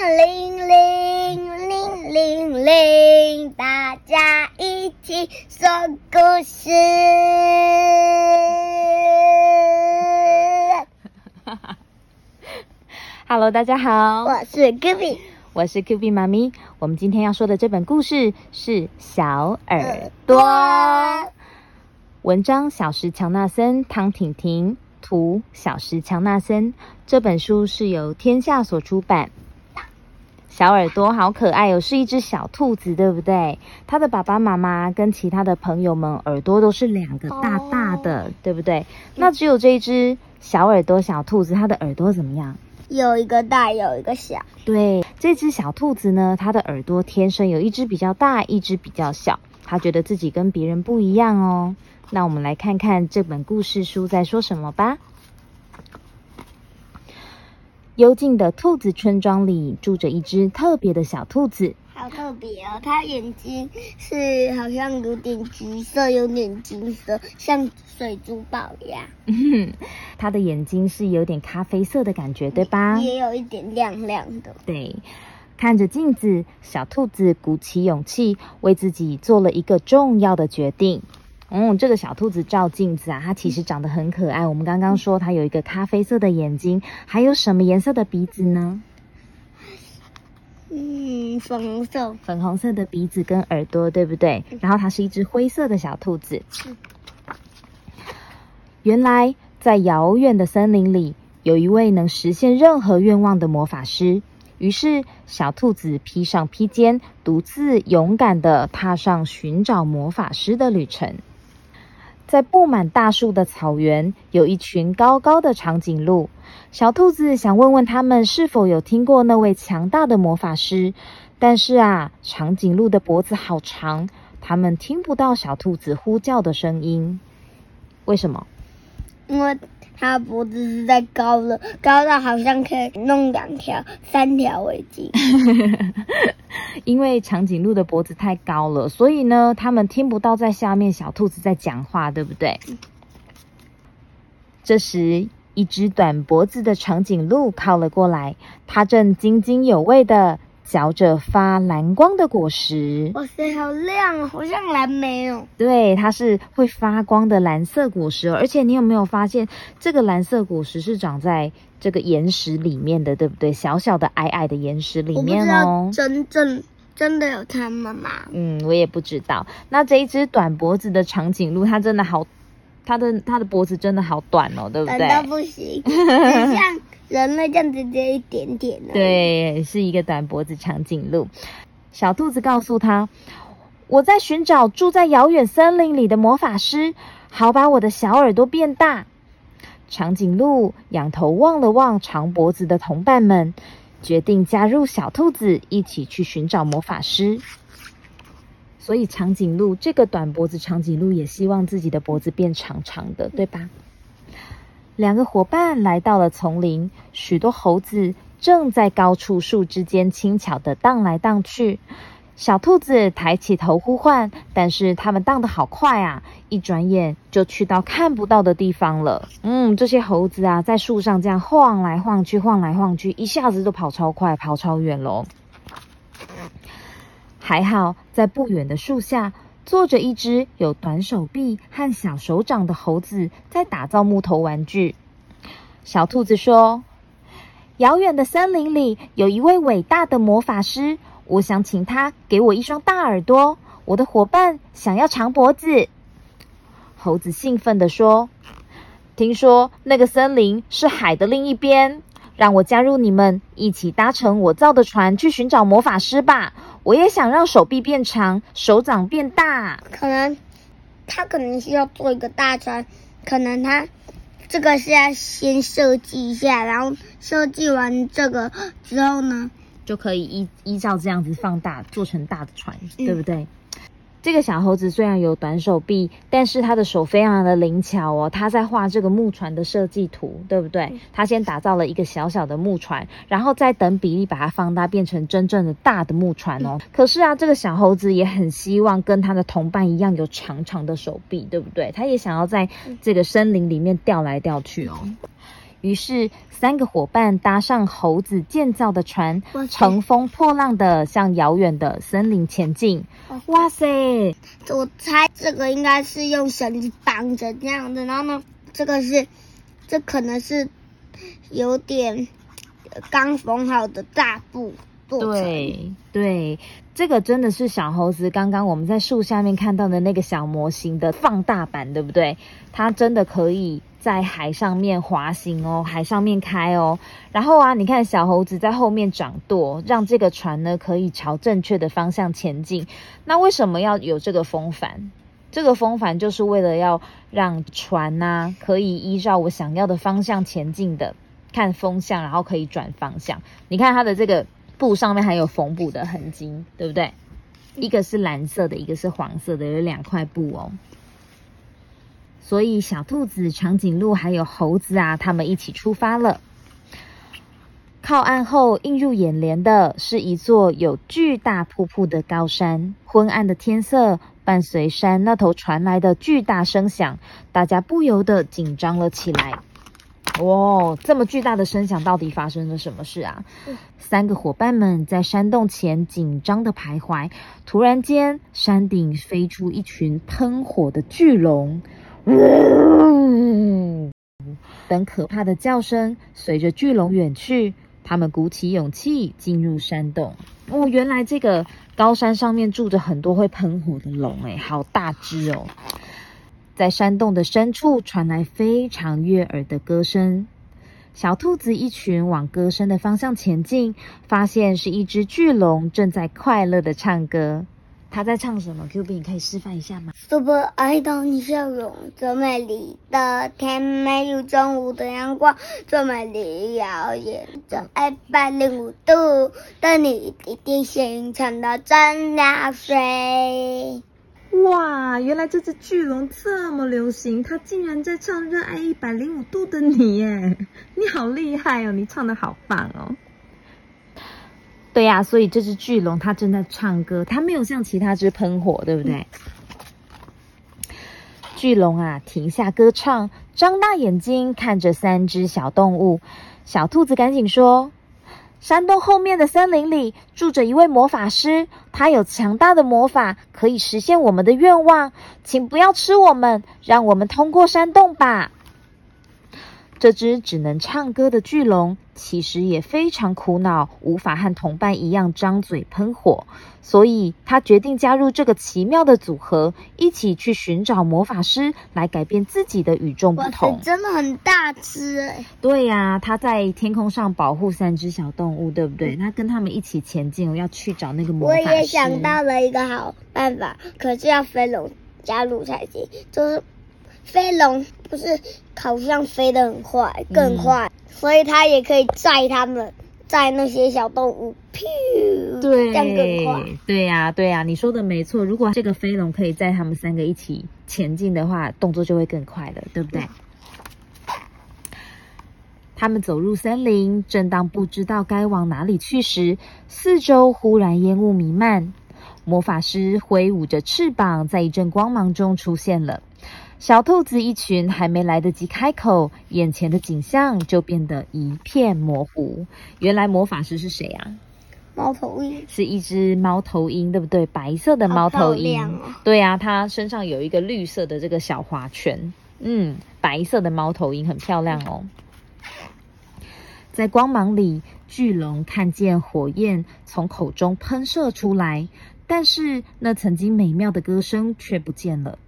铃铃铃铃铃，大家一起说故事。Hello，大家好，我是 g i b y 我是 Q B 妈咪。我们今天要说的这本故事是《小耳朵》，文章小石乔纳森、汤婷婷，图小石乔纳森。这本书是由天下所出版。小耳朵好可爱哦，是一只小兔子，对不对？它的爸爸妈妈跟其他的朋友们耳朵都是两个大大的，哦对不对？那只有这一只小耳朵小兔子，它的耳朵怎么样？有一个大，有一个小。对，这只小兔子呢，它的耳朵天生有一只比较大，一只比较小。它觉得自己跟别人不一样哦。那我们来看看这本故事书在说什么吧。幽静的兔子村庄里住着一只特别的小兔子，好特别哦，它眼睛是好像有点橘色，有点金色，像水珠宝一样，它的眼睛是有点咖啡色的感觉，对吧？也有一点亮亮的。对，看着镜子，小兔子鼓起勇气，为自己做了一个重要的决定。嗯，这个小兔子照镜子啊，它其实长得很可爱。我们刚刚说它有一个咖啡色的眼睛，还有什么颜色的鼻子呢？嗯，粉红色。粉红色的鼻子跟耳朵，对不对？然后它是一只灰色的小兔子。原来，在遥远的森林里，有一位能实现任何愿望的魔法师。于是，小兔子披上披肩，独自勇敢地踏上寻找魔法师的旅程。在布满大树的草原，有一群高高的长颈鹿。小兔子想问问他们是否有听过那位强大的魔法师，但是啊，长颈鹿的脖子好长，他们听不到小兔子呼叫的声音。为什么？因为它脖子实在高了，高到好像可以弄两条、三条围巾。因为长颈鹿的脖子太高了，所以呢，它们听不到在下面小兔子在讲话，对不对？这时，一只短脖子的长颈鹿靠了过来，它正津津有味的嚼着发蓝光的果实。哇塞，好亮哦，好像蓝莓哦。对，它是会发光的蓝色果实哦。而且你有没有发现，这个蓝色果实是长在这个岩石里面的，对不对？小小的、矮矮的岩石里面哦。真正真的有它们吗？嗯，我也不知道。那这一只短脖子的长颈鹿，它真的好，它的它的脖子真的好短哦，对不短到对？不行，很 像人类这样子，只有一点点。，对，是一个短脖子长颈鹿。小兔子告诉他：“我在寻找住在遥远森林里的魔法师，好把我的小耳朵变大。”长颈鹿仰头望了望长脖子的同伴们，决定加入小兔子一起去寻找魔法师。所以长颈鹿这个短脖子长颈鹿也希望自己的脖子变长长的，对吧？两个伙伴来到了丛林，许多猴子正在高处树枝间轻巧地荡来荡去。小兔子抬起头呼唤，但是它们荡得好快啊！一转眼就去到看不到的地方了。嗯，这些猴子啊，在树上这样晃来晃去，晃来晃去，一下子就跑超快，跑超远喽。还好，在不远的树下坐着一只有短手臂和小手掌的猴子，在打造木头玩具。小兔子说：“遥远的森林里有一位伟大的魔法师，我想请他给我一双大耳朵。我的伙伴想要长脖子。”猴子兴奋地说：“听说那个森林是海的另一边，让我加入你们，一起搭乘我造的船去寻找魔法师吧。我也想让手臂变长，手掌变大。”可能他可能需要做一个大船，可能他这个是要先设计一下，然后设计完这个之后呢，就可以依依照这样子放大，做成大的船，嗯对不对？这个小猴子虽然有短手臂，但是它的手非常的灵巧哦。它在画这个木船的设计图，对不对？它先打造了一个小小的木船，然后再等比例把它放大，变成真正的大的木船哦。可是啊，这个小猴子也很希望跟它的同伴一样有长长的手臂，对不对？它也想要在这个森林里面掉来掉去哦。于是，三个伙伴搭上猴子建造的船乘风破浪的向遥远的森林前进。哇塞！我猜这个应该是用绳子绑着这样的，然后呢，这个是，这可能是有点呃刚缝好的大布对对，这个真的是小猴子刚刚我们在树下面看到的那个小模型的放大版，对不对？它真的可以在海上面滑行哦，海上面开哦。然后啊，你看小猴子在后面掌舵，让这个船呢可以朝正确的方向前进。那为什么要有这个风帆？这个风帆就是为了要让船呐、可以依照我想要的方向前进的，看风向，然后可以转方向。你看它的这个布上面还有缝补的痕迹，对不对？一个是蓝色的，一个是黄色的，有两块布哦。所以小兔子、长颈鹿还有猴子啊，他们一起出发了。靠岸后，映入眼帘的是一座有巨大瀑布的高山。昏暗的天色伴随山那头传来的巨大声响，大家不由得紧张了起来。哇，这么巨大的声响，到底发生了什么事啊？三个伙伴们在山洞前紧张的徘徊。突然间，山顶飞出一群喷火的巨龙。呜等可怕的叫声随着巨龙远去，他们鼓起勇气进入山洞。哦，原来这个高山上面住着很多会喷火的龙，哎，好大只哦！在山洞的深处传来非常悦耳的歌声。小兔子一群往歌声的方向前进，发现是一只巨龙正在快乐的唱歌。它在唱什么？Q B，你可以示范一下吗？是不是爱到你笑容这美丽的天，没有中午的阳光，这美丽耀眼，这一百零五度的你，滴滴心唱的真流水。哇，原来这只巨龙这么流行，它竟然在唱《热爱一百零五度的你》耶！你好厉害哦，你唱的好棒哦。对呀、所以这只巨龙它正在唱歌，它没有像其他只喷火，对不对？巨龙啊，停下歌唱，张大眼睛看着三只小动物。小兔子赶紧说：“山洞后面的森林里住着一位魔法师，他有强大的魔法，可以实现我们的愿望。请不要吃我们，让我们通过山洞吧。”这只只能唱歌的巨龙，其实也非常苦恼，无法和同伴一样张嘴喷火，所以他决定加入这个奇妙的组合，一起去寻找魔法师，来改变自己的与众不同，。真的很大只哎！对呀、他在天空上保护三只小动物，对不对？他跟他们一起前进，要去找那个魔我法师。我也想到了一个好办法，可是要飞龙加入才行。就是飞龙不是好像飞得很快，更快，所以它也可以载他们，载那些小动物，噗，对，这样更快。对呀、对呀、你说的没错。如果这个飞龙可以载他们三个一起前进的话，动作就会更快了，对不对？他们走入森林，正当不知道该往哪里去时，四周忽然烟雾弥漫。魔法师挥舞着翅膀，在一阵光芒中出现了。小兔子一群还没来得及开口，眼前的景象就变得一片模糊。原来魔法师是谁啊？猫头鹰，是一只猫头鹰，对不对？白色的猫头鹰，哦对呀、它身上有一个绿色的这个小花圈，嗯，白色的猫头鹰很漂亮哦。在光芒里，巨龙看见火焰从口中喷射出来，但是那曾经美妙的歌声却不见了。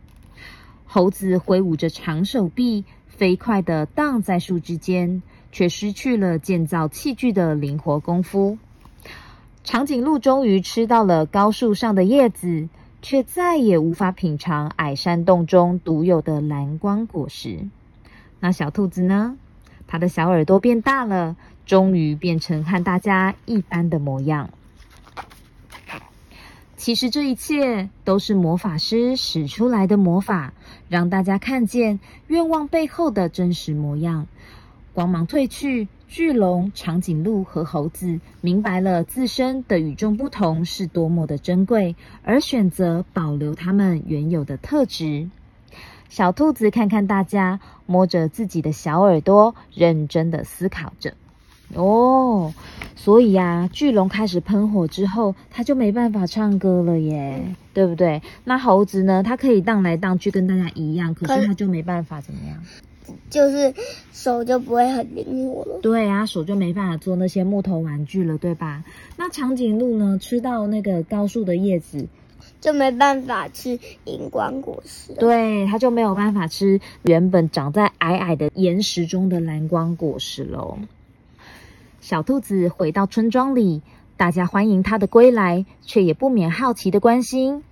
猴子挥舞着长手臂，飞快地荡在树枝间，却失去了建造器具的灵活功夫。长颈鹿终于吃到了高树上的叶子，却再也无法品尝矮山洞中独有的蓝光果实。那小兔子呢？它的小耳朵变大了，终于变成和大家一般的模样。其实这一切都是魔法师使出来的魔法，让大家看见愿望背后的真实模样。光芒褪去，巨龙、长颈鹿和猴子明白了自身的与众不同是多么的珍贵，而选择保留他们原有的特质。小兔子看看大家，摸着自己的小耳朵，认真的思考着。哦，所以呀，巨龙开始喷火之后，它就没办法唱歌了耶，对不对？那猴子呢？它可以荡来荡去，跟大家一样，可是它就没办法怎么样？就是手就不会很灵活了。对啊，手就没办法做那些木头玩具了，对吧？那长颈鹿呢？吃到那个高树的叶子，就没办法吃荧光果实。对，它就没有办法吃原本长在矮矮的岩石中的蓝光果实喽。小兔子回到村庄里，大家欢迎它的归来，却也不免好奇的关心：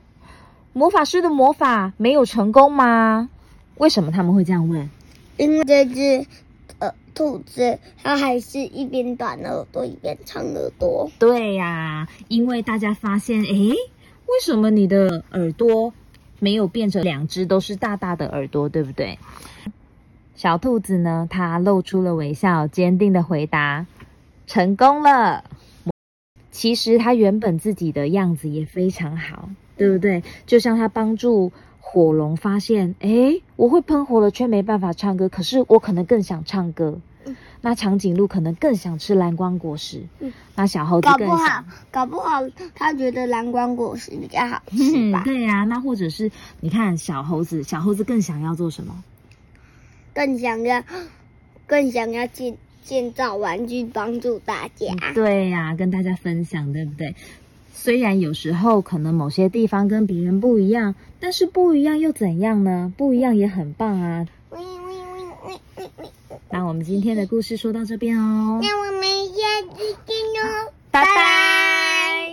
魔法师的魔法没有成功吗？为什么他们会这样问？因为这只呃兔子，它还是一边短耳朵一边长耳朵。对呀，因为大家发现，诶，为什么你的耳朵没有变成两只都是大大的耳朵，对不对？小兔子呢，它露出了微笑，坚定的回答。成功了。其实他原本自己的样子也非常好，对不对？就像他帮助火龙发现，哎，我会喷火了，却没办法唱歌。可是我可能更想唱歌。那长颈鹿可能更想吃蓝光果实。那小猴子搞不好，搞不好他觉得蓝光果实比较好吃吧？对呀，那或者是你看小猴子，小猴子更想要做什么？更想要，更想要进。建造玩具帮助大家，对呀，跟大家分享，对不对？虽然有时候可能某些地方跟别人不一样，但是不一样又怎样呢？不一样也很棒啊！那我们今天的故事说到这边哦，那我们下次见哦，拜拜。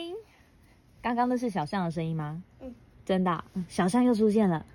刚刚那是小象的声音吗？嗯，真的，小象又出现了。